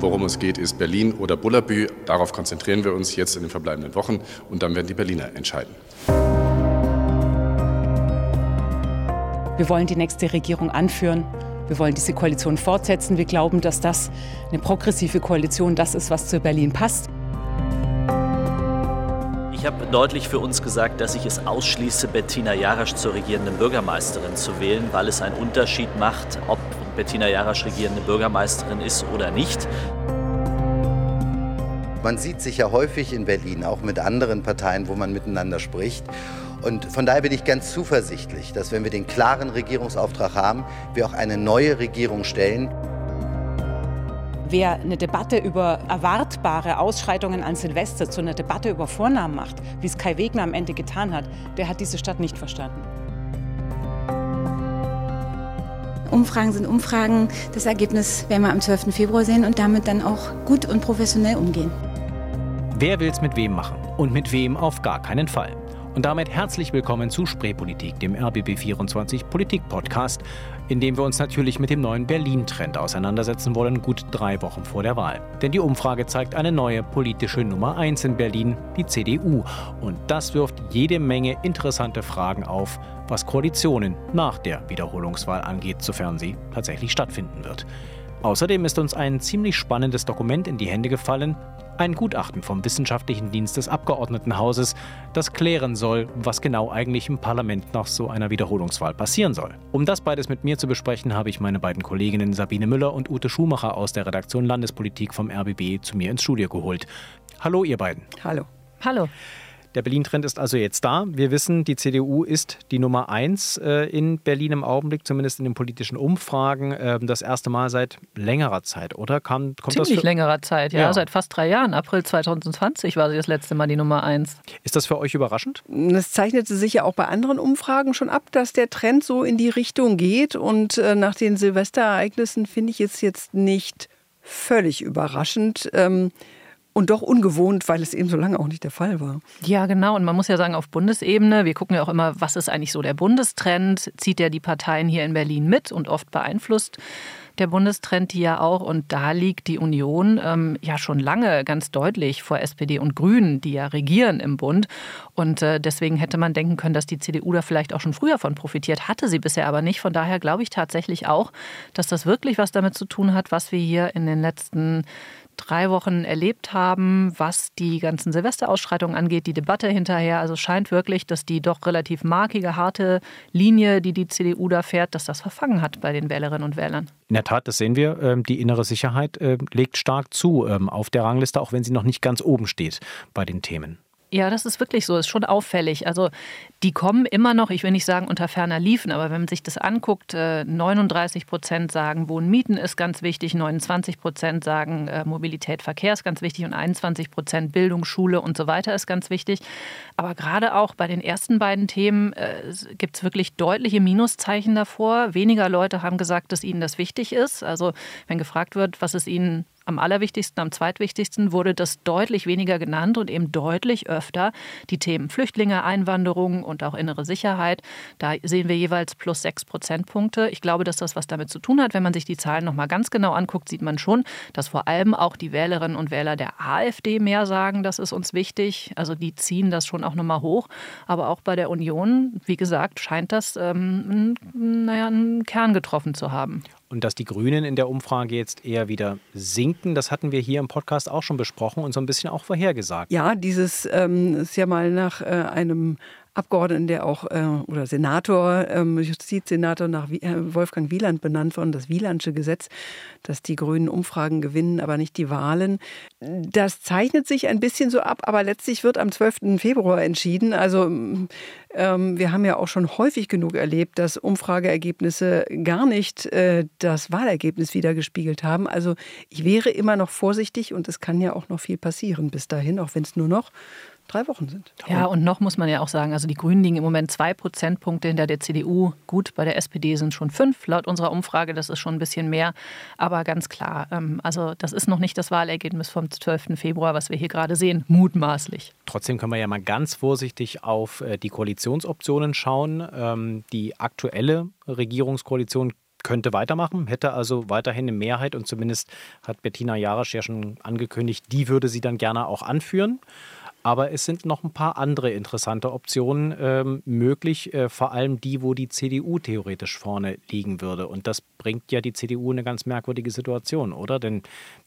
Worum es geht, ist Berlin oder Bullabü. Darauf konzentrieren wir uns jetzt in den verbleibenden Wochen und dann werden die Berliner entscheiden. Wir wollen die nächste Regierung anführen. Wir wollen diese Koalition fortsetzen. Wir glauben, dass das eine progressive Koalition das ist, was zu Berlin passt. Ich habe deutlich für uns gesagt, dass ich es ausschließe, Bettina Jarasch zur regierenden Bürgermeisterin zu wählen, weil es einen Unterschied macht, ob Bettina Jarasch regierende Bürgermeisterin ist oder nicht. Man sieht sich ja häufig in Berlin, auch mit anderen Parteien, wo man miteinander spricht. Und von daher bin ich ganz zuversichtlich, dass wenn wir den klaren Regierungsauftrag haben, wir auch eine neue Regierung stellen. Wer eine Debatte über erwartbare Ausschreitungen an Silvester zu einer Debatte über Vornamen macht, wie es Kai Wegner am Ende getan hat, der hat diese Stadt nicht verstanden. Umfragen sind Umfragen. Das Ergebnis werden wir am 12. Februar sehen und damit dann auch gut und professionell umgehen. Wer will es mit wem machen und mit wem auf gar keinen Fall? Und damit herzlich willkommen zu Spreepolitik, dem RBB24 Politik-Podcast, in dem wir uns natürlich mit dem neuen Berlin-Trend auseinandersetzen wollen, gut drei Wochen vor der Wahl. Denn die Umfrage zeigt eine neue politische Nummer 1 in Berlin, die CDU. Und das wirft jede Menge interessante Fragen auf, was Koalitionen nach der Wiederholungswahl angeht, sofern sie tatsächlich stattfinden wird. Außerdem ist uns ein ziemlich spannendes Dokument in die Hände gefallen, ein Gutachten vom Wissenschaftlichen Dienst des Abgeordnetenhauses, das klären soll, was genau eigentlich im Parlament nach so einer Wiederholungswahl passieren soll. Um das beides mit mir zu besprechen, habe ich meine beiden Kolleginnen Sabine Müller und Ute Schumacher aus der Redaktion Landespolitik vom RBB zu mir ins Studio geholt. Hallo ihr beiden. Hallo. Hallo. Der Berlin-Trend ist also jetzt da. Wir wissen, die CDU ist die Nummer eins äh, in Berlin im Augenblick, zumindest in den politischen Umfragen. Äh, das erste Mal seit längerer Zeit, oder? Kam, kommt Ziemlich das längerer Zeit, ja, ja, Seit fast drei Jahren. April 2020 war sie das letzte Mal die Nummer eins. Ist das für euch überraschend? Es zeichnete sich ja auch bei anderen Umfragen schon ab, dass der Trend so in die Richtung geht. Und äh, nach den Silvesterereignissen finde ich es jetzt nicht völlig überraschend. Ähm, und doch ungewohnt, weil es eben so lange auch nicht der Fall war. Ja, genau. Und man muss ja sagen, auf Bundesebene, wir gucken ja auch immer, was ist eigentlich so der Bundestrend? Zieht der die Parteien hier in Berlin mit und oft beeinflusst der Bundestrend die ja auch. Und da liegt die Union ähm, ja schon lange ganz deutlich vor SPD und Grünen, die ja regieren im Bund. Und äh, deswegen hätte man denken können, dass die CDU da vielleicht auch schon früher von profitiert. Hatte sie bisher aber nicht. Von daher glaube ich tatsächlich auch, dass das wirklich was damit zu tun hat, was wir hier in den letzten drei Wochen erlebt haben, was die ganzen Silvesterausschreitungen angeht, die Debatte hinterher. Also scheint wirklich, dass die doch relativ markige, harte Linie, die die CDU da fährt, dass das verfangen hat bei den Wählerinnen und Wählern. In der Tat, das sehen wir. Ähm, die innere Sicherheit äh, legt stark zu ähm, auf der Rangliste, auch wenn sie noch nicht ganz oben steht bei den Themen. Ja, das ist wirklich so, ist schon auffällig. Also die kommen immer noch, ich will nicht sagen unter ferner Liefen, aber wenn man sich das anguckt, 39 äh, Prozent sagen, Wohnen, Mieten ist ganz wichtig, 29 Prozent sagen, äh, Mobilität, Verkehr ist ganz wichtig und 21 Prozent Bildung, Schule und so weiter ist ganz wichtig. Aber gerade auch bei den ersten beiden Themen äh, gibt es wirklich deutliche Minuszeichen davor. Weniger Leute haben gesagt, dass ihnen das wichtig ist. Also wenn gefragt wird, was ist ihnen am allerwichtigsten, am zweitwichtigsten wurde das deutlich weniger genannt und eben deutlich öfter die Themen Flüchtlinge, Einwanderung und auch innere Sicherheit. Da sehen wir jeweils plus sechs Prozentpunkte. Ich glaube, dass das was damit zu tun hat. Wenn man sich die Zahlen nochmal ganz genau anguckt, sieht man schon, dass vor allem auch die Wählerinnen und Wähler der AfD mehr sagen, das ist uns wichtig. Also die ziehen das schon auch nochmal hoch. Aber auch bei der Union, wie gesagt, scheint das ähm, naja, einen Kern getroffen zu haben. Und dass die Grünen in der Umfrage jetzt eher wieder sinken, das hatten wir hier im Podcast auch schon besprochen und so ein bisschen auch vorhergesagt. Ja, dieses ähm, ist ja mal nach äh, einem Abgeordneten, der auch äh, oder Senator, ähm, Justizsenator nach äh, Wolfgang Wieland benannt worden, das Wielandsche Gesetz, dass die Grünen Umfragen gewinnen, aber nicht die Wahlen. Das zeichnet sich ein bisschen so ab, aber letztlich wird am 12. Februar entschieden. Also ähm, wir haben ja auch schon häufig genug erlebt, dass Umfrageergebnisse gar nicht äh, das Wahlergebnis wiedergespiegelt haben. Also ich wäre immer noch vorsichtig und es kann ja auch noch viel passieren bis dahin, auch wenn es nur noch drei Wochen sind. Ja, und noch muss man ja auch sagen, also die Grünen liegen im Moment zwei Prozentpunkte hinter der CDU. Gut, bei der SPD sind schon fünf laut unserer Umfrage, das ist schon ein bisschen mehr. Aber ganz klar, ähm, also das ist noch nicht das Wahlergebnis vom 12. Februar, was wir hier gerade sehen, mutmaßlich. Trotzdem können wir ja mal ganz vorsichtig auf äh, die Koalitionsoptionen schauen. Ähm, die aktuelle Regierungskoalition könnte weitermachen, hätte also weiterhin eine Mehrheit und zumindest hat Bettina Jarasch ja schon angekündigt, die würde sie dann gerne auch anführen. Aber es sind noch ein paar andere interessante Optionen ähm, möglich, äh, vor allem die, wo die CDU theoretisch vorne liegen würde. Und das bringt ja die CDU in eine ganz merkwürdige Situation, oder? Denn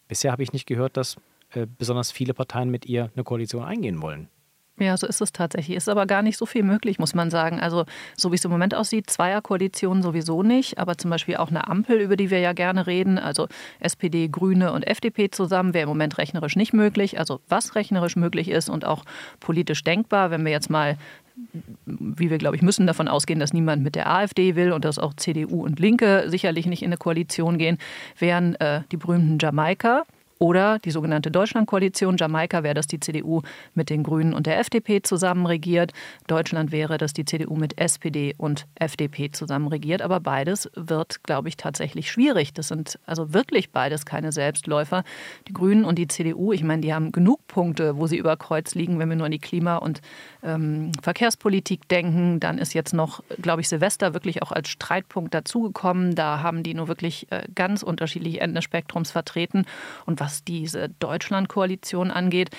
bisher habe ich nicht gehört, dass äh, besonders viele Parteien mit ihr eine Koalition eingehen wollen. Ja, so ist es tatsächlich. Ist aber gar nicht so viel möglich, muss man sagen. Also, so wie es im Moment aussieht, Zweierkoalitionen sowieso nicht, aber zum Beispiel auch eine Ampel, über die wir ja gerne reden, also SPD, Grüne und FDP zusammen, wäre im Moment rechnerisch nicht möglich. Also, was rechnerisch möglich ist und auch politisch denkbar, wenn wir jetzt mal wie wir, glaube ich, müssen davon ausgehen, dass niemand mit der AfD will und dass auch CDU und Linke sicherlich nicht in eine Koalition gehen, wären äh, die berühmten Jamaika, oder die sogenannte Deutschlandkoalition. Jamaika wäre, dass die CDU mit den Grünen und der FDP zusammen regiert. Deutschland wäre, dass die CDU mit SPD und FDP zusammen regiert. Aber beides wird, glaube ich, tatsächlich schwierig. Das sind also wirklich beides keine Selbstläufer. Die Grünen und die CDU, ich meine, die haben genug Punkte, wo sie über Kreuz liegen, wenn wir nur an die Klima- und ähm, Verkehrspolitik denken. Dann ist jetzt noch, glaube ich, Silvester wirklich auch als Streitpunkt dazugekommen. Da haben die nur wirklich äh, ganz unterschiedliche Enden des Spektrums vertreten. Und was diese Deutschlandkoalition angeht,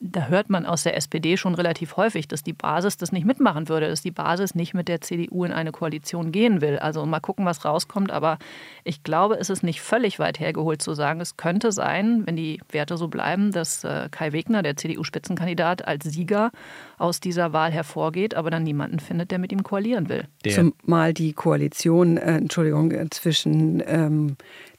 da hört man aus der SPD schon relativ häufig, dass die Basis das nicht mitmachen würde, dass die Basis nicht mit der CDU in eine Koalition gehen will. Also mal gucken, was rauskommt. Aber ich glaube, es ist nicht völlig weit hergeholt zu sagen, es könnte sein, wenn die Werte so bleiben, dass äh, Kai Wegner, der CDU-Spitzenkandidat, als Sieger aus dieser Wahl hervorgeht, aber dann niemanden findet, der mit ihm koalieren will. Der Zumal die Koalition, äh, Entschuldigung, zwischen ähm,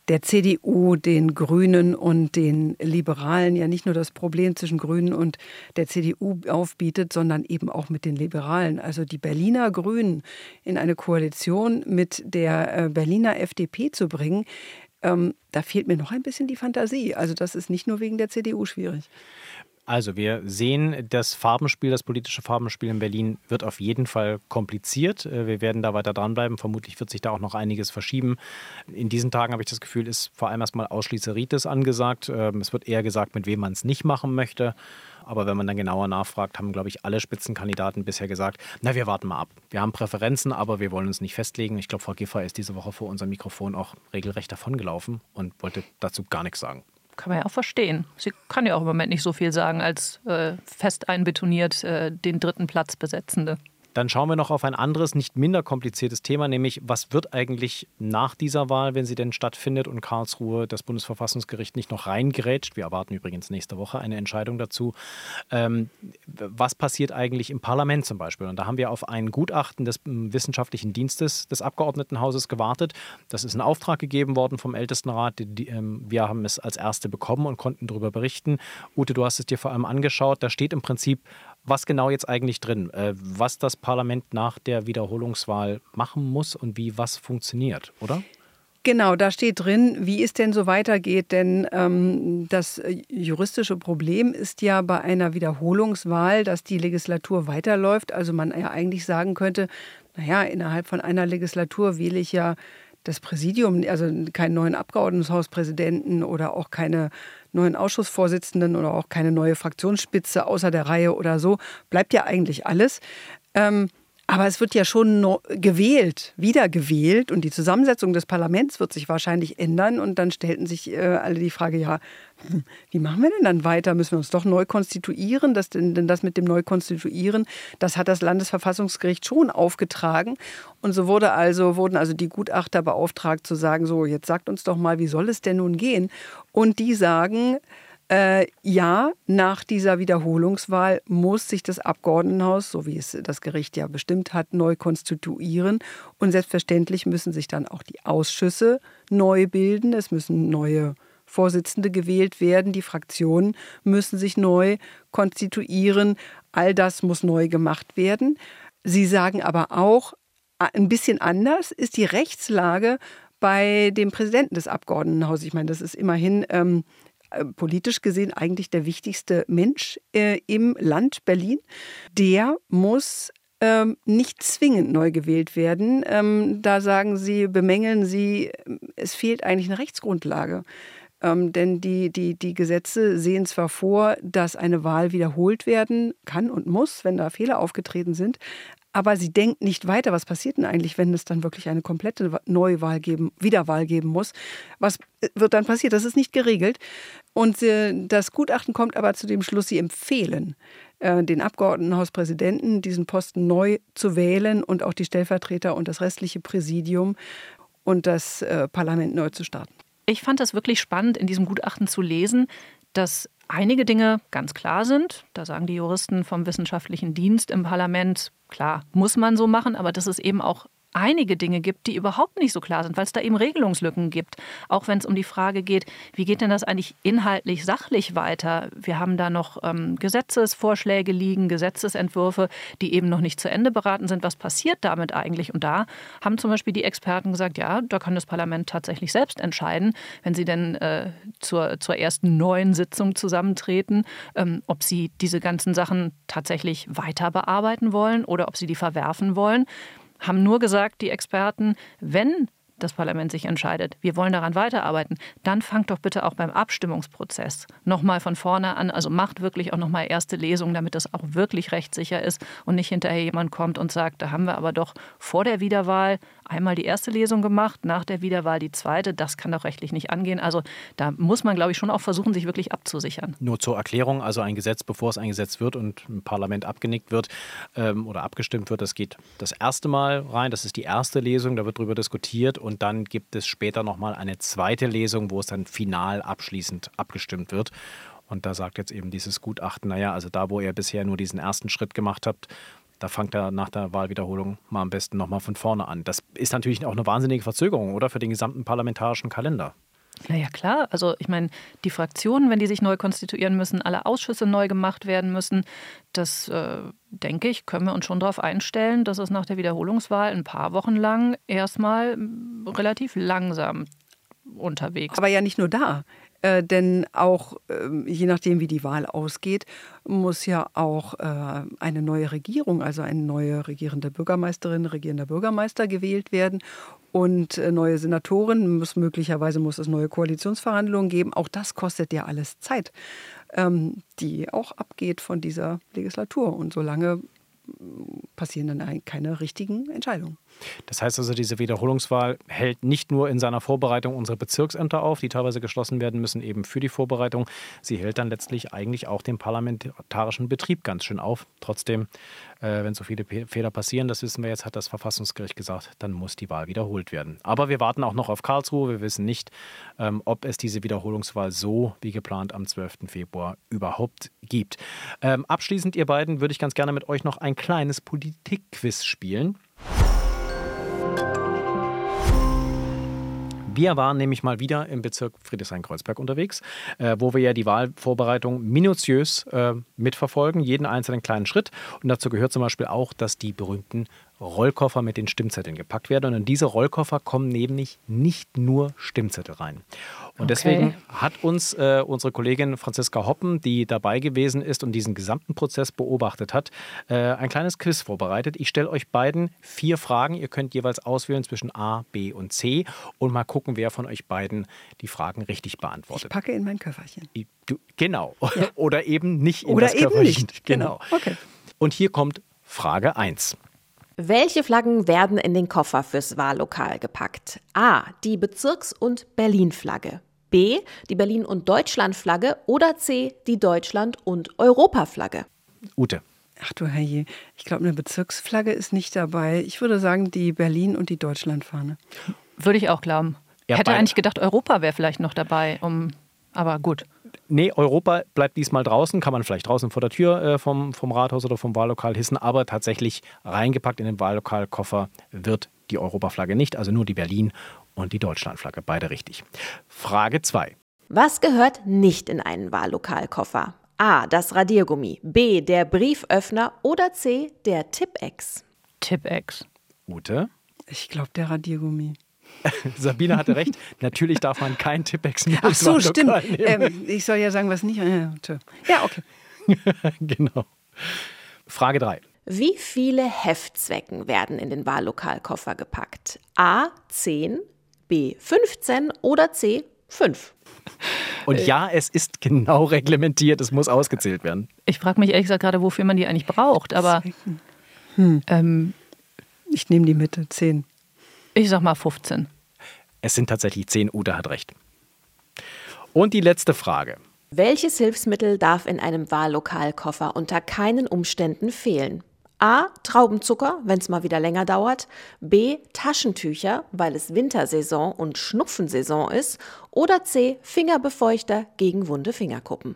der CDU, den Grünen und den Liberalen ja nicht nur das Problem zwischen Grünen und der CDU aufbietet, sondern eben auch mit den Liberalen. Also die Berliner Grünen in eine Koalition mit der äh, Berliner FDP zu bringen, ähm, da fehlt mir noch ein bisschen die Fantasie. Also das ist nicht nur wegen der CDU schwierig. Also wir sehen, das Farbenspiel, das politische Farbenspiel in Berlin wird auf jeden Fall kompliziert. Äh, wir werden da weiter dranbleiben. Vermutlich wird sich da auch noch einiges verschieben. In diesen Tagen habe ich das Gefühl, ist vor allem erstmal Ausschließeritis angesagt. Ähm, es wird eher gesagt, mit wem man es nicht machen möchte. Aber wenn man dann genauer nachfragt, haben, glaube ich, alle Spitzenkandidaten bisher gesagt, na, wir warten mal ab. Wir haben Präferenzen, aber wir wollen uns nicht festlegen. Ich glaube, Frau Giffer ist diese Woche vor unserem Mikrofon auch regelrecht davongelaufen und wollte dazu gar nichts sagen kann man ja auch verstehen. Sie kann ja auch im Moment nicht so viel sagen als äh, fest einbetoniert äh, den dritten Platz besetzende. Dann schauen wir noch auf ein anderes, nicht minder kompliziertes Thema, nämlich was wird eigentlich nach dieser Wahl, wenn sie denn stattfindet und Karlsruhe das Bundesverfassungsgericht nicht noch reingrätscht. Wir erwarten übrigens nächste Woche eine Entscheidung dazu. Ähm, was passiert eigentlich im Parlament zum Beispiel? Und da haben wir auf ein Gutachten des hm, Wissenschaftlichen Dienstes des Abgeordnetenhauses gewartet. Das ist ein Auftrag gegeben worden vom Ältestenrat. Ähm, wir haben es als Erste bekommen und konnten darüber berichten. Ute, du hast es dir vor allem angeschaut. Da steht im Prinzip was genau jetzt eigentlich drin, äh, was das Parlament nach der Wiederholungswahl machen muss und wie was funktioniert, oder? Genau, da steht drin, wie es denn so weitergeht. Denn ähm, das juristische Problem ist ja bei einer Wiederholungswahl, dass die Legislatur weiterläuft. Also man ja eigentlich sagen könnte, naja, innerhalb von einer Legislatur wähle ich ja das Präsidium, also keinen neuen Abgeordnetenhauspräsidenten oder auch keine neuen Ausschussvorsitzenden oder auch keine neue Fraktionsspitze außer der Reihe oder so, bleibt ja eigentlich alles. Ähm, aber es wird ja schon gewählt, wiedergewählt und die Zusammensetzung des Parlaments wird sich wahrscheinlich ändern. Und dann stellten sich äh, alle die Frage, ja, hm, wie machen wir denn dann weiter? Müssen wir uns doch neu konstituieren? Das, denn, das mit dem Neukonstituieren, das hat das Landesverfassungsgericht schon aufgetragen. Und so wurde also, wurden also die Gutachter beauftragt zu sagen, so, jetzt sagt uns doch mal, wie soll es denn nun gehen? Und die sagen, äh, ja, nach dieser Wiederholungswahl muss sich das Abgeordnetenhaus, so wie es das Gericht ja bestimmt hat, neu konstituieren. Und selbstverständlich müssen sich dann auch die Ausschüsse neu bilden. Es müssen neue Vorsitzende gewählt werden. Die Fraktionen müssen sich neu konstituieren. All das muss neu gemacht werden. Sie sagen aber auch, ein bisschen anders ist die Rechtslage bei dem Präsidenten des Abgeordnetenhauses. Ich meine, das ist immerhin ähm, äh, politisch gesehen eigentlich der wichtigste Mensch äh, im Land Berlin. Der muss ähm, nicht zwingend neu gewählt werden. Ähm, da sagen Sie, bemängeln Sie, es fehlt eigentlich eine Rechtsgrundlage. Ähm, denn die, die, die Gesetze sehen zwar vor, dass eine Wahl wiederholt werden kann und muss, wenn da Fehler aufgetreten sind, aber sie denkt nicht weiter. Was passiert denn eigentlich, wenn es dann wirklich eine komplette Neuwahl geben, Wiederwahl geben muss? Was wird dann passiert? Das ist nicht geregelt. Und äh, das Gutachten kommt aber zu dem Schluss, sie empfehlen äh, den Abgeordnetenhauspräsidenten, diesen Posten neu zu wählen und auch die Stellvertreter und das restliche Präsidium und das äh, Parlament neu zu starten. Ich fand es wirklich spannend, in diesem Gutachten zu lesen, dass einige Dinge ganz klar sind. Da sagen die Juristen vom wissenschaftlichen Dienst im Parlament, klar, muss man so machen, aber dass es eben auch einige Dinge gibt, die überhaupt nicht so klar sind, weil es da eben Regelungslücken gibt. Auch wenn es um die Frage geht, wie geht denn das eigentlich inhaltlich, sachlich weiter? Wir haben da noch ähm, Gesetzesvorschläge liegen, Gesetzesentwürfe, die eben noch nicht zu Ende beraten sind. Was passiert damit eigentlich? Und da haben zum Beispiel die Experten gesagt, ja, da kann das Parlament tatsächlich selbst entscheiden, wenn sie denn äh, zur, zur ersten neuen Sitzung zusammentreten, ähm, ob sie diese ganzen Sachen tatsächlich weiter bearbeiten wollen oder ob sie die verwerfen wollen haben nur gesagt, die Experten, wenn das Parlament sich entscheidet, wir wollen daran weiterarbeiten, dann fangt doch bitte auch beim Abstimmungsprozess nochmal von vorne an. Also macht wirklich auch nochmal erste Lesungen, damit das auch wirklich rechtssicher ist und nicht hinterher jemand kommt und sagt, da haben wir aber doch vor der Wiederwahl einmal die erste Lesung gemacht, nach der Wiederwahl die zweite. Das kann doch rechtlich nicht angehen. Also da muss man, glaube ich, schon auch versuchen, sich wirklich abzusichern. Nur zur Erklärung, also ein Gesetz, bevor es eingesetzt wird und im Parlament abgenickt wird ähm, oder abgestimmt wird, das geht das erste Mal rein. Das ist die erste Lesung, da wird darüber diskutiert und dann gibt es später nochmal eine zweite Lesung, wo es dann final abschließend abgestimmt wird. Und da sagt jetzt eben dieses Gutachten, naja, also da, wo ihr bisher nur diesen ersten Schritt gemacht habt, da fangt er nach der Wahlwiederholung mal am besten nochmal von vorne an. Das ist natürlich auch eine wahnsinnige Verzögerung, oder? Für den gesamten parlamentarischen Kalender. Naja, klar. Also ich meine, die Fraktionen, wenn die sich neu konstituieren müssen, alle Ausschüsse neu gemacht werden müssen, das, äh, denke ich, können wir uns schon darauf einstellen, dass es nach der Wiederholungswahl ein paar Wochen lang erstmal relativ langsam unterwegs. ist. Aber ja nicht nur da. Äh, denn auch äh, je nachdem, wie die Wahl ausgeht, muss ja auch äh, eine neue Regierung, also eine neue regierende Bürgermeisterin, regierender Bürgermeister gewählt werden und äh, neue Senatoren. Muss, möglicherweise muss es neue Koalitionsverhandlungen geben. Auch das kostet ja alles Zeit, ähm, die auch abgeht von dieser Legislatur. Und solange passieren dann keine richtigen Entscheidungen. Das heißt also, diese Wiederholungswahl hält nicht nur in seiner Vorbereitung unsere Bezirksämter auf, die teilweise geschlossen werden müssen, eben für die Vorbereitung. Sie hält dann letztlich eigentlich auch den parlamentarischen Betrieb ganz schön auf. Trotzdem, äh, wenn so viele Fehler passieren, das wissen wir jetzt, hat das Verfassungsgericht gesagt, dann muss die Wahl wiederholt werden. Aber wir warten auch noch auf Karlsruhe. Wir wissen nicht, ähm, ob es diese Wiederholungswahl so wie geplant am 12. Februar überhaupt gibt. Ähm, abschließend, ihr beiden, würde ich ganz gerne mit euch noch ein kleines Politikquiz spielen. Wir waren nämlich mal wieder im Bezirk Friedrichshain-Kreuzberg unterwegs, äh, wo wir ja die Wahlvorbereitung minutiös äh, mitverfolgen, jeden einzelnen kleinen Schritt. Und dazu gehört zum Beispiel auch, dass die berühmten Rollkoffer mit den Stimmzetteln gepackt werden. Und in diese Rollkoffer kommen nämlich nicht nur Stimmzettel rein. Und okay. deswegen hat uns äh, unsere Kollegin Franziska Hoppen, die dabei gewesen ist und diesen gesamten Prozess beobachtet hat, äh, ein kleines Quiz vorbereitet. Ich stelle euch beiden vier Fragen. Ihr könnt jeweils auswählen zwischen A, B und C und mal gucken, wer von euch beiden die Fragen richtig beantwortet. Ich packe in mein Köfferchen. Du, genau. Ja. Oder eben nicht in Oder das eben Köfferchen. Nicht. Genau. genau. Okay. Und hier kommt Frage 1. Welche Flaggen werden in den Koffer fürs Wahllokal gepackt? A. Die Bezirks- und Berlin-Flagge. B. Die Berlin- und Deutschland-Flagge. Oder C. Die Deutschland- und Europa-Flagge. Ute. Ach du Herrje, ich glaube, eine Bezirksflagge ist nicht dabei. Ich würde sagen, die Berlin- und die Deutschlandfahne. Würde ich auch glauben. Ja, Hätte eigentlich gedacht, Europa wäre vielleicht noch dabei, um, aber gut nee, Europa bleibt diesmal draußen, kann man vielleicht draußen vor der Tür äh, vom, vom Rathaus oder vom Wahllokal hissen, aber tatsächlich reingepackt in den Wahllokalkoffer wird die Europaflagge nicht, also nur die Berlin- und die Deutschlandflagge, beide richtig. Frage 2. Was gehört nicht in einen Wahllokalkoffer? A. Das Radiergummi. B. Der Brieföffner. Oder C. Der Tippex. Tippex. Ute? Ich glaube, der Radiergummi. Sabine hatte recht. Natürlich darf man kein Tippex mehr Ach so, stimmt. Ähm, ich soll ja sagen, was nicht. Ja, okay. genau. Frage 3. Wie viele Heftzwecken werden in den Wahllokalkoffer gepackt? A 10, B 15 oder C 5? Und ja, es ist genau reglementiert, es muss ausgezählt werden. Ich frage mich ehrlich gesagt gerade, wofür man die eigentlich braucht, aber. Hm. Ähm, ich nehme die Mitte, 10. Ich sag mal 15. Es sind tatsächlich 10. Uda hat recht. Und die letzte Frage. Welches Hilfsmittel darf in einem Wahllokalkoffer unter keinen Umständen fehlen? A. Traubenzucker, wenn es mal wieder länger dauert. B. Taschentücher, weil es Wintersaison und Schnupfensaison ist. Oder C. Fingerbefeuchter gegen wunde Fingerkuppen.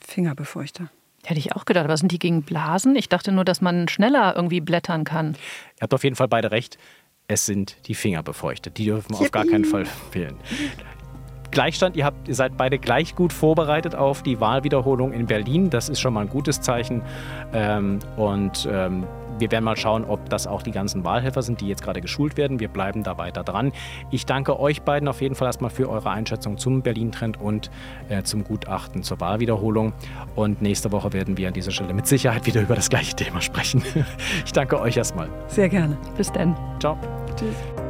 Fingerbefeuchter. Hätte ich auch gedacht. Was sind die gegen Blasen? Ich dachte nur, dass man schneller irgendwie blättern kann. Ihr habt auf jeden Fall beide recht. Es sind die Fingerbefeuchter. Die dürfen Yippie. auf gar keinen Fall fehlen. Gleichstand, ihr, habt, ihr seid beide gleich gut vorbereitet auf die Wahlwiederholung in Berlin. Das ist schon mal ein gutes Zeichen. Ähm, und ähm, wir werden mal schauen, ob das auch die ganzen Wahlhelfer sind, die jetzt gerade geschult werden. Wir bleiben da weiter dran. Ich danke euch beiden auf jeden Fall erstmal für eure Einschätzung zum Berlin-Trend und äh, zum Gutachten zur Wahlwiederholung. Und nächste Woche werden wir an dieser Stelle mit Sicherheit wieder über das gleiche Thema sprechen. ich danke euch erstmal. Sehr gerne. Bis dann. Ciao. Tschüss.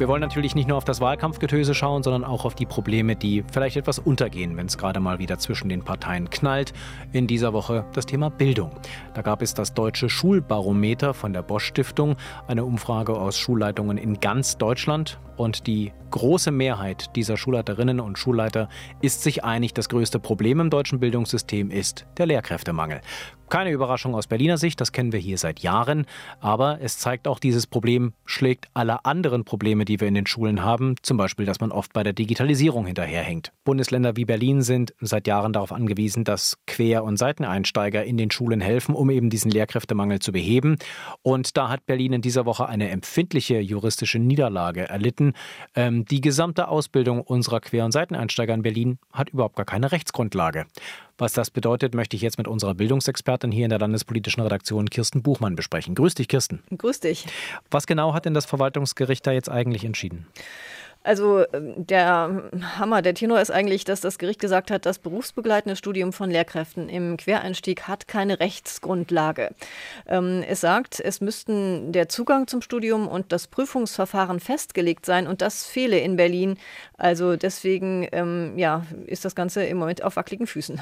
Wir wollen natürlich nicht nur auf das Wahlkampfgetöse schauen, sondern auch auf die Probleme, die vielleicht etwas untergehen, wenn es gerade mal wieder zwischen den Parteien knallt. In dieser Woche das Thema Bildung. Da gab es das deutsche Schulbarometer von der Bosch Stiftung, eine Umfrage aus Schulleitungen in ganz Deutschland. Und die große Mehrheit dieser Schulleiterinnen und Schulleiter ist sich einig, das größte Problem im deutschen Bildungssystem ist der Lehrkräftemangel. Keine Überraschung aus Berliner Sicht, das kennen wir hier seit Jahren. Aber es zeigt auch, dieses Problem schlägt alle anderen Probleme, die wir in den Schulen haben. Zum Beispiel, dass man oft bei der Digitalisierung hinterherhängt. Bundesländer wie Berlin sind seit Jahren darauf angewiesen, dass Quer- und Seiteneinsteiger in den Schulen helfen, um eben diesen Lehrkräftemangel zu beheben. Und da hat Berlin in dieser Woche eine empfindliche juristische Niederlage erlitten. Ähm, die gesamte Ausbildung unserer Quer- und Seiteneinsteiger in Berlin hat überhaupt gar keine Rechtsgrundlage. Was das bedeutet, möchte ich jetzt mit unserer Bildungsexpertin hier in der landespolitischen Redaktion Kirsten Buchmann besprechen. Grüß dich, Kirsten. Grüß dich. Was genau hat denn das Verwaltungsgericht da jetzt eigentlich entschieden? Also ähm, der Hammer, der Tenor ist eigentlich, dass das Gericht gesagt hat, das berufsbegleitende Studium von Lehrkräften im Quereinstieg hat keine Rechtsgrundlage. Ähm, es sagt, es müssten der Zugang zum Studium und das Prüfungsverfahren festgelegt sein und das fehle in Berlin. Also deswegen ähm, ja, ist das Ganze im Moment auf wackeligen Füßen.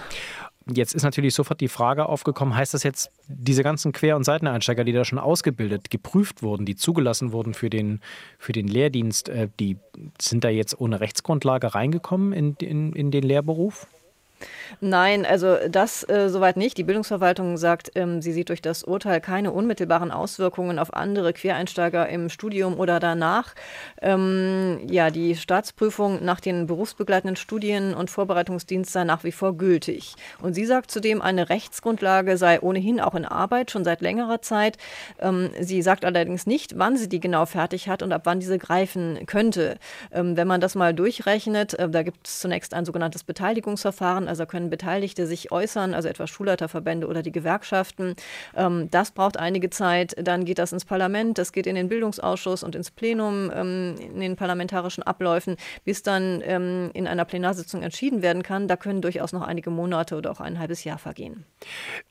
Jetzt ist natürlich sofort die Frage aufgekommen, heißt das jetzt, diese ganzen Quer- und Seiteneinsteiger, die da schon ausgebildet, geprüft wurden, die zugelassen wurden für den, für den Lehrdienst, äh, die sind da jetzt ohne Rechtsgrundlage reingekommen in, in, in den Lehrberuf? Nein, also das äh, soweit nicht. Die Bildungsverwaltung sagt, ähm, sie sieht durch das Urteil keine unmittelbaren Auswirkungen auf andere Quereinsteiger im Studium oder danach. Ähm, ja, die Staatsprüfung nach den berufsbegleitenden Studien und Vorbereitungsdienst sei nach wie vor gültig. Und sie sagt zudem, eine Rechtsgrundlage sei ohnehin auch in Arbeit schon seit längerer Zeit. Ähm, sie sagt allerdings nicht, wann sie die genau fertig hat und ab wann diese greifen könnte. Ähm, wenn man das mal durchrechnet, äh, da gibt es zunächst ein sogenanntes Beteiligungsverfahren, also können Beteiligte sich äußern, also etwa Schulleiterverbände oder die Gewerkschaften. Ähm, das braucht einige Zeit. Dann geht das ins Parlament, das geht in den Bildungsausschuss und ins Plenum, ähm, in den parlamentarischen Abläufen, bis dann ähm, in einer Plenarsitzung entschieden werden kann. Da können durchaus noch einige Monate oder auch ein halbes Jahr vergehen.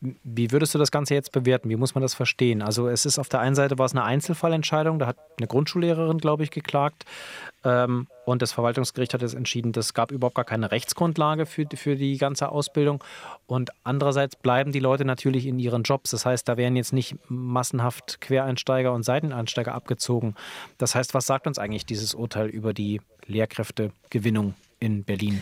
Wie würdest du das Ganze jetzt bewerten? Wie muss man das verstehen? Also es ist auf der einen Seite war es eine Einzelfallentscheidung, da hat eine Grundschullehrerin, glaube ich, geklagt. Ähm, und das Verwaltungsgericht hat jetzt entschieden, das gab überhaupt gar keine Rechtsgrundlage für, für die ganze Ausbildung. Und andererseits bleiben die Leute natürlich in ihren Jobs. Das heißt, da werden jetzt nicht massenhaft Quereinsteiger und Seiteneinsteiger abgezogen. Das heißt, was sagt uns eigentlich dieses Urteil über die Lehrkräftegewinnung in Berlin?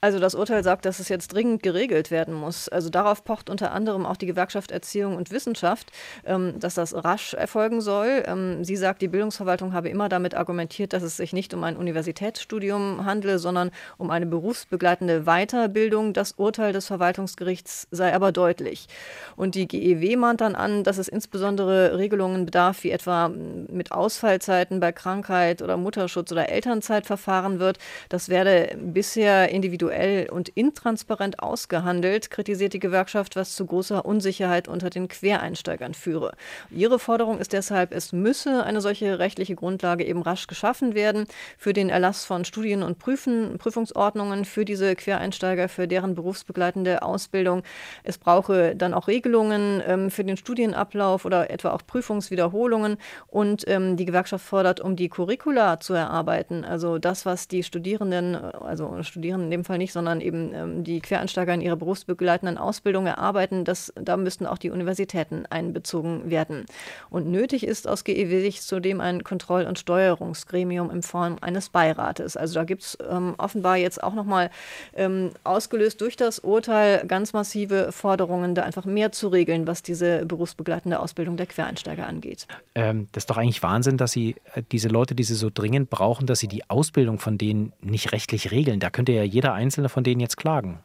Also das Urteil sagt, dass es jetzt dringend geregelt werden muss. Also darauf pocht unter anderem auch die Gewerkschaft Erziehung und Wissenschaft, ähm, dass das rasch erfolgen soll. Ähm, sie sagt, die Bildungsverwaltung habe immer damit argumentiert, dass es sich nicht um ein Universitätsstudium handle, sondern um eine berufsbegleitende Weiterbildung. Das Urteil des Verwaltungsgerichts sei aber deutlich. Und die GEW mahnt dann an, dass es insbesondere Regelungen bedarf, wie etwa mit Ausfallzeiten bei Krankheit oder Mutterschutz oder Elternzeit verfahren wird. Das werde bisher individuell individuell und intransparent ausgehandelt, kritisiert die Gewerkschaft, was zu großer Unsicherheit unter den Quereinsteigern führe. Ihre Forderung ist deshalb, es müsse eine solche rechtliche Grundlage eben rasch geschaffen werden für den Erlass von Studien- und Prüfen, Prüfungsordnungen für diese Quereinsteiger, für deren berufsbegleitende Ausbildung. Es brauche dann auch Regelungen ähm, für den Studienablauf oder etwa auch Prüfungswiederholungen. Und ähm, die Gewerkschaft fordert, um die Curricula zu erarbeiten, also das, was die Studierenden, also Studierenden in dem Fall nicht, sondern eben ähm, die Quereinsteiger in ihrer berufsbegleitenden Ausbildung erarbeiten, das, da müssten auch die Universitäten einbezogen werden. Und nötig ist aus GEW-Sicht zudem ein Kontroll- und Steuerungsgremium in Form eines Beirates. Also da gibt es ähm, offenbar jetzt auch nochmal ähm, ausgelöst durch das Urteil ganz massive Forderungen, da einfach mehr zu regeln, was diese berufsbegleitende Ausbildung der Quereinsteiger angeht. Ähm, das ist doch eigentlich Wahnsinn, dass Sie äh, diese Leute, die Sie so dringend brauchen, dass Sie die Ausbildung von denen nicht rechtlich regeln. Da könnte ja jeder einzelne von denen jetzt klagen.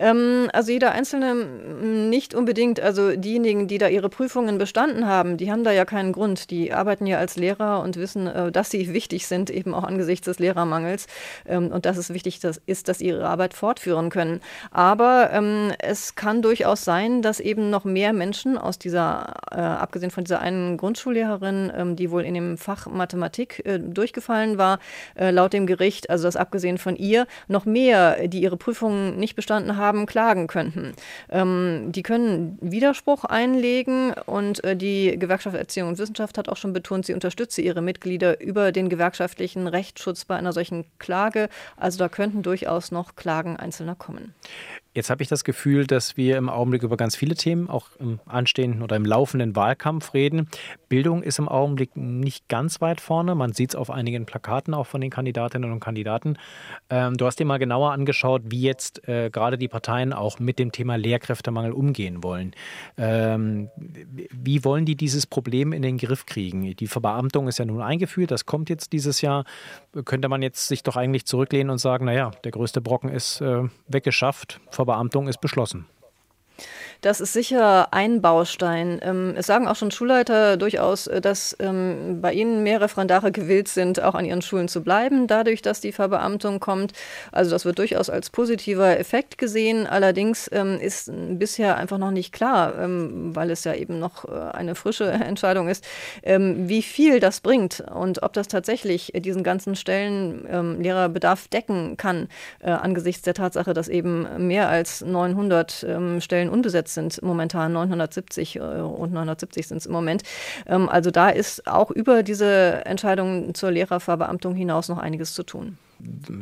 Ähm, also jeder Einzelne nicht unbedingt. Also diejenigen, die da ihre Prüfungen bestanden haben, die haben da ja keinen Grund. Die arbeiten ja als Lehrer und wissen, äh, dass sie wichtig sind, eben auch angesichts des Lehrermangels. Ähm, und dass es wichtig dass, ist, dass sie ihre Arbeit fortführen können. Aber ähm, es kann durchaus sein, dass eben noch mehr Menschen aus dieser, äh, abgesehen von dieser einen Grundschullehrerin, ähm, die wohl in dem Fach Mathematik äh, durchgefallen war, äh, laut dem Gericht, also das abgesehen von ihr, noch mehr, die ihre Prüfungen nicht bestanden haben, haben, klagen könnten. Ähm, die können Widerspruch einlegen und äh, die Gewerkschaft Erziehung und Wissenschaft hat auch schon betont, sie unterstütze ihre Mitglieder über den gewerkschaftlichen Rechtsschutz bei einer solchen Klage. Also da könnten durchaus noch Klagen Einzelner kommen. Jetzt habe ich das Gefühl, dass wir im Augenblick über ganz viele Themen, auch im anstehenden oder im laufenden Wahlkampf reden. Bildung ist im Augenblick nicht ganz weit vorne. Man sieht es auf einigen Plakaten auch von den Kandidatinnen und Kandidaten. Ähm, du hast dir mal genauer angeschaut, wie jetzt äh, gerade die Parteien auch mit dem Thema Lehrkräftemangel umgehen wollen. Ähm, wie wollen die dieses Problem in den Griff kriegen? Die Verbeamtung ist ja nun eingeführt, das kommt jetzt dieses Jahr. Könnte man jetzt sich doch eigentlich zurücklehnen und sagen, naja, der größte Brocken ist äh, weggeschafft Verbeamtung ist beschlossen. Das ist sicher ein Baustein. Ähm, es sagen auch schon Schulleiter durchaus, äh, dass ähm, bei ihnen mehr Referendare gewillt sind, auch an ihren Schulen zu bleiben, dadurch, dass die Verbeamtung kommt. Also das wird durchaus als positiver Effekt gesehen. Allerdings ähm, ist bisher einfach noch nicht klar, weil es ja eben noch äh, eine frische Entscheidung ist, wie viel das bringt und ob das tatsächlich diesen ganzen Stellen Lehrerbedarf decken kann, äh, angesichts der Tatsache, dass eben mehr als 900 Stellen unbesetzt sind momentan 970 äh, und 970 sind es im Moment. Ähm, also da ist auch über diese Entscheidung zur Lehrerverbeamtung hinaus noch einiges zu tun.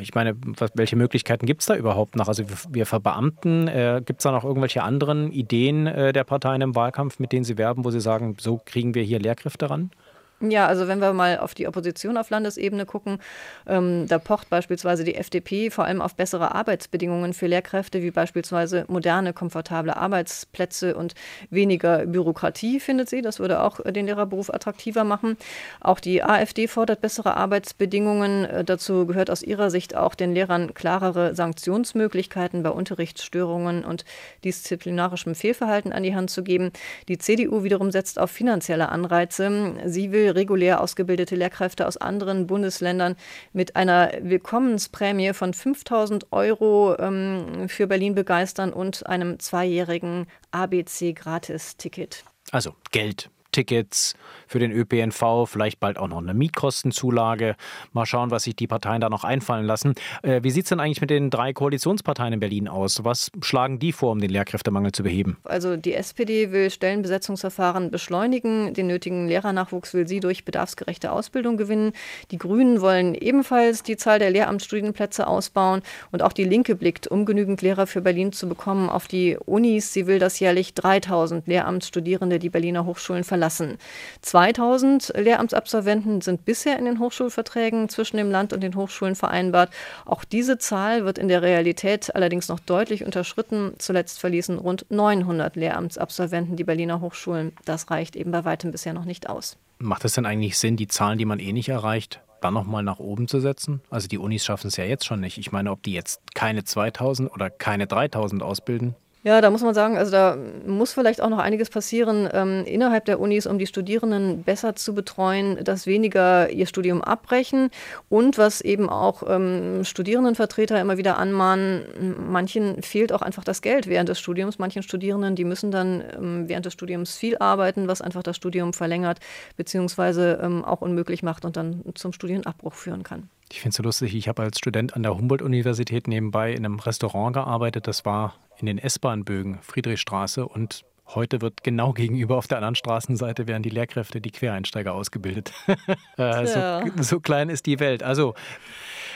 Ich meine, welche Möglichkeiten gibt es da überhaupt noch? Also wir verbeamten, äh, gibt es da noch irgendwelche anderen Ideen äh, der Parteien im Wahlkampf, mit denen sie werben, wo sie sagen, so kriegen wir hier Lehrkräfte ran? Ja, also wenn wir mal auf die Opposition auf Landesebene gucken, ähm, da pocht beispielsweise die FDP vor allem auf bessere Arbeitsbedingungen für Lehrkräfte, wie beispielsweise moderne, komfortable Arbeitsplätze und weniger Bürokratie, findet sie. Das würde auch den Lehrerberuf attraktiver machen. Auch die AfD fordert bessere Arbeitsbedingungen. Äh, dazu gehört aus ihrer Sicht auch den Lehrern klarere Sanktionsmöglichkeiten bei Unterrichtsstörungen und disziplinarischem Fehlverhalten an die Hand zu geben. Die CDU wiederum setzt auf finanzielle Anreize. Sie will regulär ausgebildete Lehrkräfte aus anderen Bundesländern mit einer Willkommensprämie von 5000 Euro ähm, für Berlin begeistern und einem zweijährigen ABC-Gratis-Ticket. Also Geld Tickets für den ÖPNV, vielleicht bald auch noch eine Mietkostenzulage. Mal schauen, was sich die Parteien da noch einfallen lassen. Äh, wie sieht es denn eigentlich mit den drei Koalitionsparteien in Berlin aus? Was schlagen die vor, um den Lehrkräftemangel zu beheben? Also die SPD will Stellenbesetzungsverfahren beschleunigen. Den nötigen Lehrernachwuchs will sie durch bedarfsgerechte Ausbildung gewinnen. Die Grünen wollen ebenfalls die Zahl der Lehramtsstudienplätze ausbauen. Und auch die Linke blickt, um genügend Lehrer für Berlin zu bekommen, auf die Unis. Sie will, dass jährlich 3000 Lehramtsstudierende die Berliner Hochschulen verlassen verlassen. 2000 Lehramtsabsolventen sind bisher in den Hochschulverträgen zwischen dem Land und den Hochschulen vereinbart. Auch diese Zahl wird in der Realität allerdings noch deutlich unterschritten. Zuletzt verließen rund 900 Lehramtsabsolventen die Berliner Hochschulen. Das reicht eben bei weitem bisher noch nicht aus. Macht es denn eigentlich Sinn, die Zahlen, die man eh nicht erreicht, dann nochmal nach oben zu setzen? Also die Unis schaffen es ja jetzt schon nicht. Ich meine, ob die jetzt keine 2000 oder keine 3000 ausbilden, ja, da muss man sagen, also da muss vielleicht auch noch einiges passieren ähm, innerhalb der Unis, um die Studierenden besser zu betreuen, dass weniger ihr Studium abbrechen und was eben auch ähm, Studierendenvertreter immer wieder anmahnen, manchen fehlt auch einfach das Geld während des Studiums. Manchen Studierenden, die müssen dann ähm, während des Studiums viel arbeiten, was einfach das Studium verlängert beziehungsweise ähm, auch unmöglich macht und dann zum Studienabbruch führen kann. Ich finde es so lustig, ich habe als Student an der Humboldt-Universität nebenbei in einem Restaurant gearbeitet. Das war in den S-Bahn-Bögen Friedrichstraße und Heute wird genau gegenüber auf der anderen Straßenseite werden die Lehrkräfte, die Quereinsteiger ausgebildet. Äh, so, so, klein ist die Welt. Also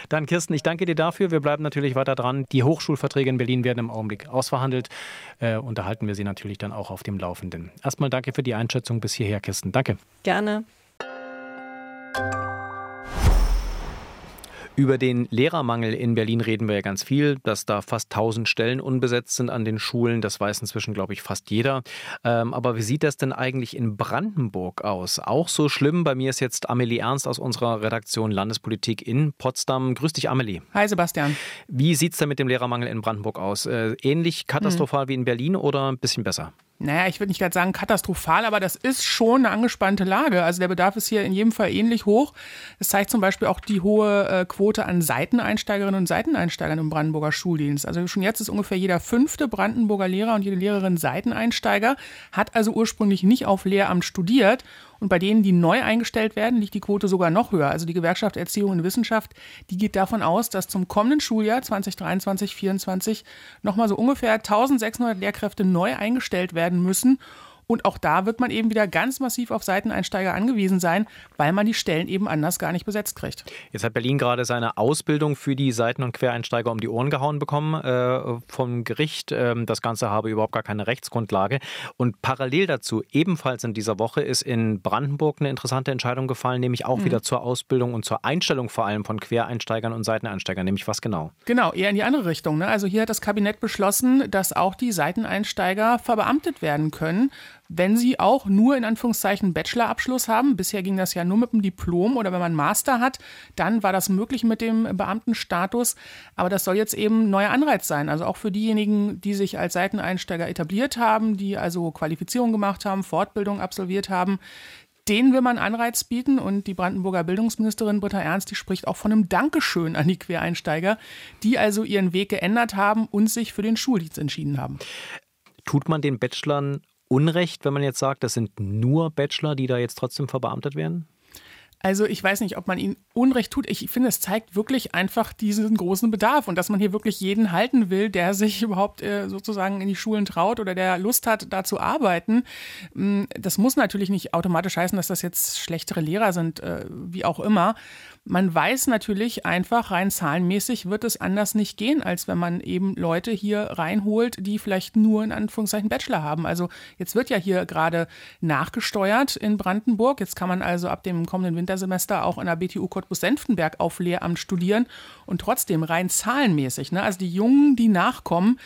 Dann Kirsten, ich danke dir dafür. Wir bleiben natürlich weiter dran. Die Hochschulverträge in Berlin werden im Augenblick ausverhandelt. Äh, unterhalten wir Sie natürlich dann auch auf dem Laufenden. Erstmal danke für die Einschätzung bis hierher, Kirsten. Danke. Gerne. Über den Lehrermangel in Berlin reden wir ja ganz viel, dass da fast 1000 Stellen unbesetzt sind an den Schulen. Das weiß inzwischen, glaube ich, fast jeder. Ähm, aber wie sieht das denn eigentlich in Brandenburg aus? Auch so schlimm. Bei mir ist jetzt Amelie Ernst aus unserer Redaktion Landespolitik in Potsdam. Grüß dich, Amelie. Hi, Sebastian. Wie sieht es denn mit dem Lehrermangel in Brandenburg aus? Äh, ähnlich katastrophal hm. wie in Berlin oder ein bisschen besser? Naja, ich würde nicht gerade sagen katastrophal, aber das ist schon eine angespannte Lage. Also der Bedarf ist hier in jedem Fall ähnlich hoch. Das zeigt zum Beispiel auch die hohe äh, Quote an Seiteneinsteigerinnen und Seiteneinsteigern im Brandenburger Schuldienst. Also schon jetzt ist ungefähr jeder fünfte Brandenburger Lehrer und jede Lehrerin Seiteneinsteiger, hat also ursprünglich nicht auf Lehramt studiert und bei denen, die neu eingestellt werden, liegt die Quote sogar noch höher. Also die Gewerkschaft Erziehung und Wissenschaft, die geht davon aus, dass zum kommenden Schuljahr 2023, 2024 nochmal so ungefähr 1600 Lehrkräfte neu eingestellt werden müssen. Und auch da wird man eben wieder ganz massiv auf Seiteneinsteiger angewiesen sein, weil man die Stellen eben anders gar nicht besetzt kriegt. Jetzt hat Berlin gerade seine Ausbildung für die Seiten- und Quereinsteiger um die Ohren gehauen bekommen äh, vom Gericht. Ähm, das Ganze habe überhaupt gar keine Rechtsgrundlage. Und parallel dazu, ebenfalls in dieser Woche, ist in Brandenburg eine interessante Entscheidung gefallen, nämlich auch mhm. wieder zur Ausbildung und zur Einstellung vor allem von Quereinsteigern und Seiteneinsteigern. Nämlich was genau? Genau, eher in die andere Richtung. Ne? Also hier hat das Kabinett beschlossen, dass auch die Seiteneinsteiger verbeamtet werden können wenn sie auch nur in Anführungszeichen Bachelorabschluss haben. Bisher ging das ja nur mit dem Diplom oder wenn man Master hat, dann war das möglich mit dem Beamtenstatus. Aber das soll jetzt eben neuer Anreiz sein. Also auch für diejenigen, die sich als Seiteneinsteiger etabliert haben, die also Qualifizierung gemacht haben, Fortbildung absolviert haben. Denen will man Anreiz bieten und die Brandenburger Bildungsministerin Britta Ernst, die spricht auch von einem Dankeschön an die Quereinsteiger, die also ihren Weg geändert haben und sich für den Schuldienst entschieden haben. Tut man den Bachelorn Unrecht, wenn man jetzt sagt, das sind nur Bachelor, die da jetzt trotzdem verbeamtet werden? Also ich weiß nicht, ob man ihnen Unrecht tut. Ich finde, es zeigt wirklich einfach diesen großen Bedarf und dass man hier wirklich jeden halten will, der sich überhaupt äh, sozusagen in die Schulen traut oder der Lust hat, da zu arbeiten. Mm, das muss natürlich nicht automatisch heißen, dass das jetzt schlechtere Lehrer sind, äh, wie auch immer. Man weiß natürlich einfach, rein zahlenmäßig wird es anders nicht gehen, als wenn man eben Leute hier reinholt, die vielleicht nur in Anführungszeichen Bachelor haben. Also jetzt wird ja hier gerade nachgesteuert in Brandenburg. Jetzt kann man also ab dem kommenden Wintersemester auch an der BTU Cottbus-Senftenberg auf Lehramt studieren und trotzdem rein zahlenmäßig. Ne? Also die Jungen, die nachkommen,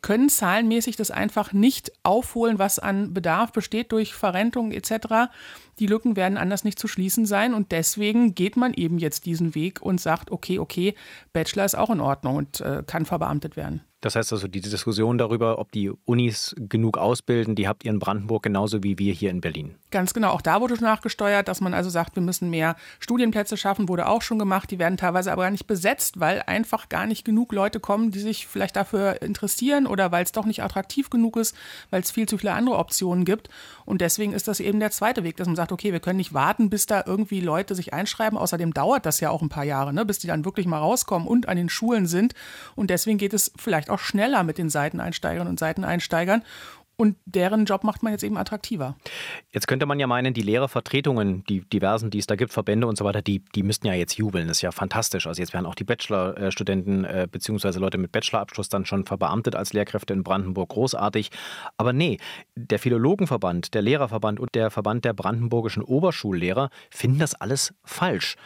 können zahlenmäßig das einfach nicht aufholen, was an Bedarf besteht durch Verrentung etc. Die Lücken werden anders nicht zu schließen sein und deswegen geht man eben jetzt diesen Weg und sagt, okay, okay, Bachelor ist auch in Ordnung und äh, kann verbeamtet werden. Das heißt also, die Diskussion darüber, ob die Unis genug ausbilden, die habt ihr in Brandenburg genauso wie wir hier in Berlin. Ganz genau. Auch da wurde nachgesteuert, dass man also sagt, wir müssen mehr Studienplätze schaffen, wurde auch schon gemacht. Die werden teilweise aber gar nicht besetzt, weil einfach gar nicht genug Leute kommen, die sich vielleicht dafür interessieren oder weil es doch nicht attraktiv genug ist, weil es viel zu viele andere Optionen gibt. Und deswegen ist das eben der zweite Weg, dass man sagt, okay, wir können nicht warten, bis da irgendwie Leute sich einschreiben. Außerdem dauert das ja auch ein paar Jahre, ne, bis die dann wirklich mal rauskommen und an den Schulen sind. Und deswegen geht es vielleicht auch schneller mit den Seiteneinsteigerinnen und Seiteneinsteigern. Und deren Job macht man jetzt eben attraktiver. Jetzt könnte man ja meinen, die Lehrervertretungen, die diversen, die es da gibt, Verbände und so weiter, die, die müssten ja jetzt jubeln. Das ist ja fantastisch. Also jetzt werden auch die Bachelorstudenten äh, beziehungsweise Leute mit Bachelorabschluss dann schon verbeamtet als Lehrkräfte in Brandenburg. Großartig. Aber nee, der Philologenverband, der Lehrerverband und der Verband der brandenburgischen Oberschullehrer finden das alles falsch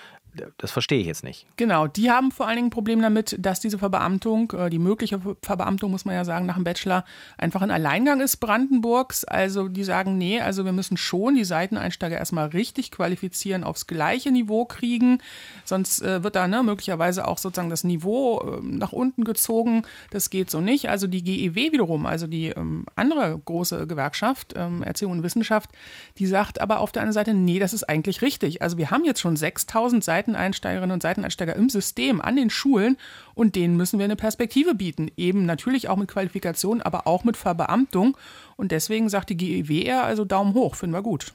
das verstehe ich jetzt nicht. Genau, die haben vor allen Dingen ein Problem damit, dass diese Verbeamtung, äh, die mögliche Verbeamtung, muss man ja sagen, nach dem Bachelor einfach ein Alleingang ist Brandenburgs. Also die sagen, nee, also wir müssen schon die Seiteneinsteiger erstmal richtig qualifizieren, aufs gleiche Niveau kriegen. Sonst äh, wird da ne, möglicherweise auch sozusagen das Niveau äh, nach unten gezogen. Das geht so nicht. Also die GEW wiederum, also die ähm, andere große Gewerkschaft, ähm, Erziehung und Wissenschaft, die sagt aber auf der anderen Seite, nee, das ist eigentlich richtig. Also wir haben jetzt schon 6000 Seiten Seiteneinsteigerinnen und Seiteneinsteiger im System an den Schulen und denen müssen wir eine Perspektive bieten. Eben natürlich auch mit Qualifikation, aber auch mit Verbeamtung. Und deswegen sagt die GEWR also Daumen hoch, finden wir gut.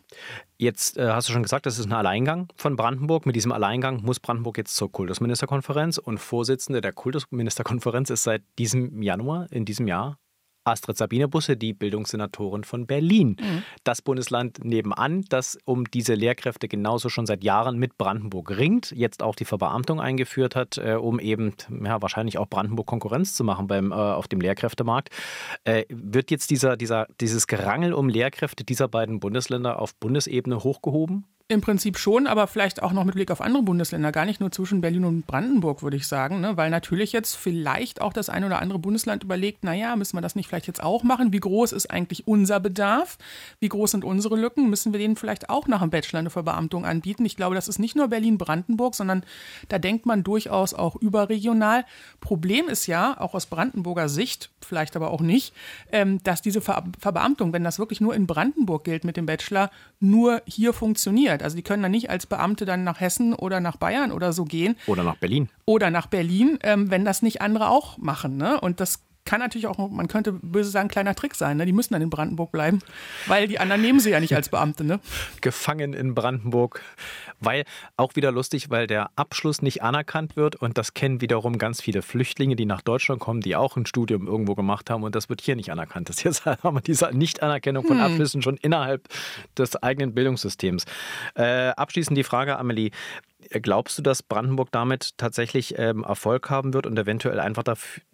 Jetzt äh, hast du schon gesagt, das ist ein Alleingang von Brandenburg. Mit diesem Alleingang muss Brandenburg jetzt zur Kultusministerkonferenz und Vorsitzende der Kultusministerkonferenz ist seit diesem Januar, in diesem Jahr Astrid Sabine Busse, die Bildungssenatorin von Berlin. Mhm. Das Bundesland nebenan, das um diese Lehrkräfte genauso schon seit Jahren mit Brandenburg ringt, jetzt auch die Verbeamtung eingeführt hat, äh, um eben ja, wahrscheinlich auch Brandenburg Konkurrenz zu machen beim, äh, auf dem Lehrkräftemarkt. Äh, wird jetzt dieser, dieser, dieses Gerangel um Lehrkräfte dieser beiden Bundesländer auf Bundesebene hochgehoben? Im Prinzip schon, aber vielleicht auch noch mit Blick auf andere Bundesländer, gar nicht nur zwischen Berlin und Brandenburg, würde ich sagen, ne? weil natürlich jetzt vielleicht auch das ein oder andere Bundesland überlegt, naja, müssen wir das nicht vielleicht jetzt auch machen? Wie groß ist eigentlich unser Bedarf? Wie groß sind unsere Lücken? Müssen wir denen vielleicht auch nach dem Bachelor eine Verbeamtung anbieten? Ich glaube, das ist nicht nur Berlin-Brandenburg, sondern da denkt man durchaus auch überregional. Problem ist ja, auch aus Brandenburger Sicht, vielleicht aber auch nicht, ähm, dass diese Ver Verbeamtung, wenn das wirklich nur in Brandenburg gilt mit dem Bachelor, nur hier funktioniert. Also die können dann nicht als Beamte dann nach Hessen oder nach Bayern oder so gehen. Oder nach Berlin. Oder nach Berlin, ähm, wenn das nicht andere auch machen. Ne? Und das kann natürlich auch, man könnte böse sagen, kleiner Trick sein. Ne? Die müssen dann in Brandenburg bleiben, weil die anderen nehmen sie ja nicht als Beamte. Ne? Gefangen in Brandenburg. Weil, auch wieder lustig, weil der Abschluss nicht anerkannt wird und das kennen wiederum ganz viele Flüchtlinge, die nach Deutschland kommen, die auch ein Studium irgendwo gemacht haben und das wird hier nicht anerkannt. Das jetzt haben wir diese Nichtanerkennung von hm. Abschlüssen schon innerhalb des eigenen Bildungssystems. Äh, abschließend die Frage, Amelie. Glaubst du, dass Brandenburg damit tatsächlich ähm, Erfolg haben wird und eventuell einfach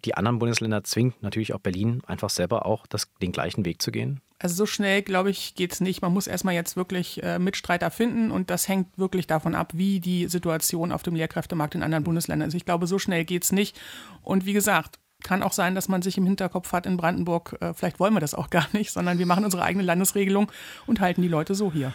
die anderen Bundesländer zwingt, natürlich auch Berlin, einfach selber auch das, den gleichen Weg zu gehen? Also so schnell, glaube ich, geht es nicht. Man muss erstmal jetzt wirklich äh, Mitstreiter finden und das hängt wirklich davon ab, wie die Situation auf dem Lehrkräftemarkt in anderen Bundesländern ist. Ich glaube, so schnell geht es nicht. Und wie gesagt, kann auch sein, dass man sich im Hinterkopf hat in Brandenburg, äh, vielleicht wollen wir das auch gar nicht, sondern wir machen unsere eigene Landesregelung und halten die Leute so hier.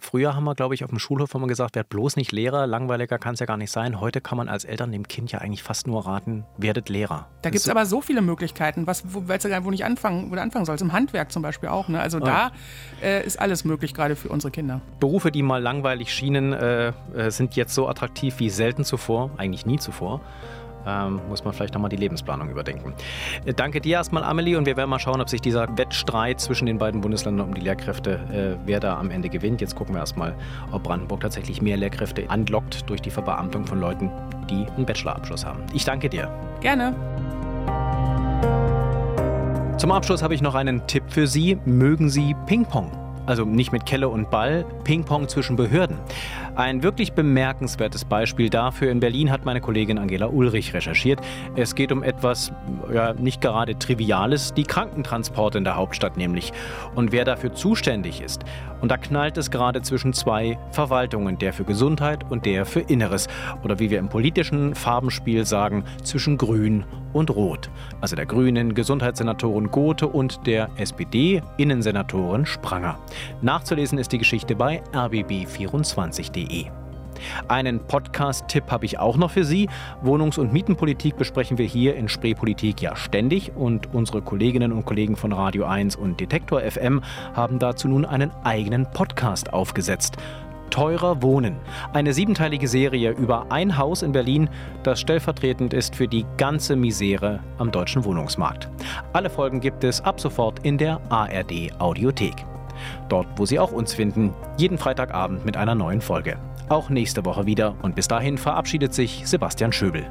Früher haben wir, glaube ich, auf dem Schulhof immer gesagt, werd bloß nicht Lehrer, langweiliger kann es ja gar nicht sein. Heute kann man als Eltern dem Kind ja eigentlich fast nur raten, werdet Lehrer. Da gibt es aber so viele Möglichkeiten, was, wo, weißt du, wo nicht anfangen, wo du anfangen sollst. Im Handwerk zum Beispiel auch. Ne? Also da äh, ist alles möglich, gerade für unsere Kinder. Berufe, die mal langweilig schienen, äh, äh sind jetzt so attraktiv wie selten zuvor, eigentlich nie zuvor ähm, muss man vielleicht nochmal die Lebensplanung überdenken. Äh, danke dir erstmal, Amelie, und wir werden mal schauen, ob sich dieser Wettstreit zwischen den beiden Bundesländern um die Lehrkräfte, äh, wer da am Ende gewinnt. Jetzt gucken wir erstmal, ob Brandenburg tatsächlich mehr Lehrkräfte anlockt durch die Verbeamtung von Leuten, die einen Bachelorabschluss haben. Ich danke dir. Gerne. Zum Abschluss habe ich noch einen Tipp für Sie. Mögen Sie Ping-Pong? Also nicht mit Kelle und Ball, Ping-Pong zwischen Behörden. Ein wirklich bemerkenswertes Beispiel dafür in Berlin hat meine Kollegin Angela Ulrich recherchiert. Es geht um etwas ja, nicht gerade Triviales, die Krankentransporte in der Hauptstadt nämlich. Und wer dafür zuständig ist. Und da knallt es gerade zwischen zwei Verwaltungen, der für Gesundheit und der für Inneres. Oder wie wir im politischen Farbenspiel sagen, zwischen Grün und Rot. Also der grünen Gesundheitssenatorin Gothe und der SPD-Innensenatorin Spranger. Nachzulesen ist die Geschichte bei rbb24.de. Einen Podcast-Tipp habe ich auch noch für Sie. Wohnungs- und Mietenpolitik besprechen wir hier in Spreepolitik ja ständig und unsere Kolleginnen und Kollegen von Radio 1 und Detektor FM haben dazu nun einen eigenen Podcast aufgesetzt. Teurer Wohnen. Eine siebenteilige Serie über ein Haus in Berlin, das stellvertretend ist für die ganze Misere am deutschen Wohnungsmarkt. Alle Folgen gibt es ab sofort in der ARD Audiothek. Dort, wo Sie auch uns finden, jeden Freitagabend mit einer neuen Folge. Auch nächste Woche wieder und bis dahin verabschiedet sich Sebastian Schöbel.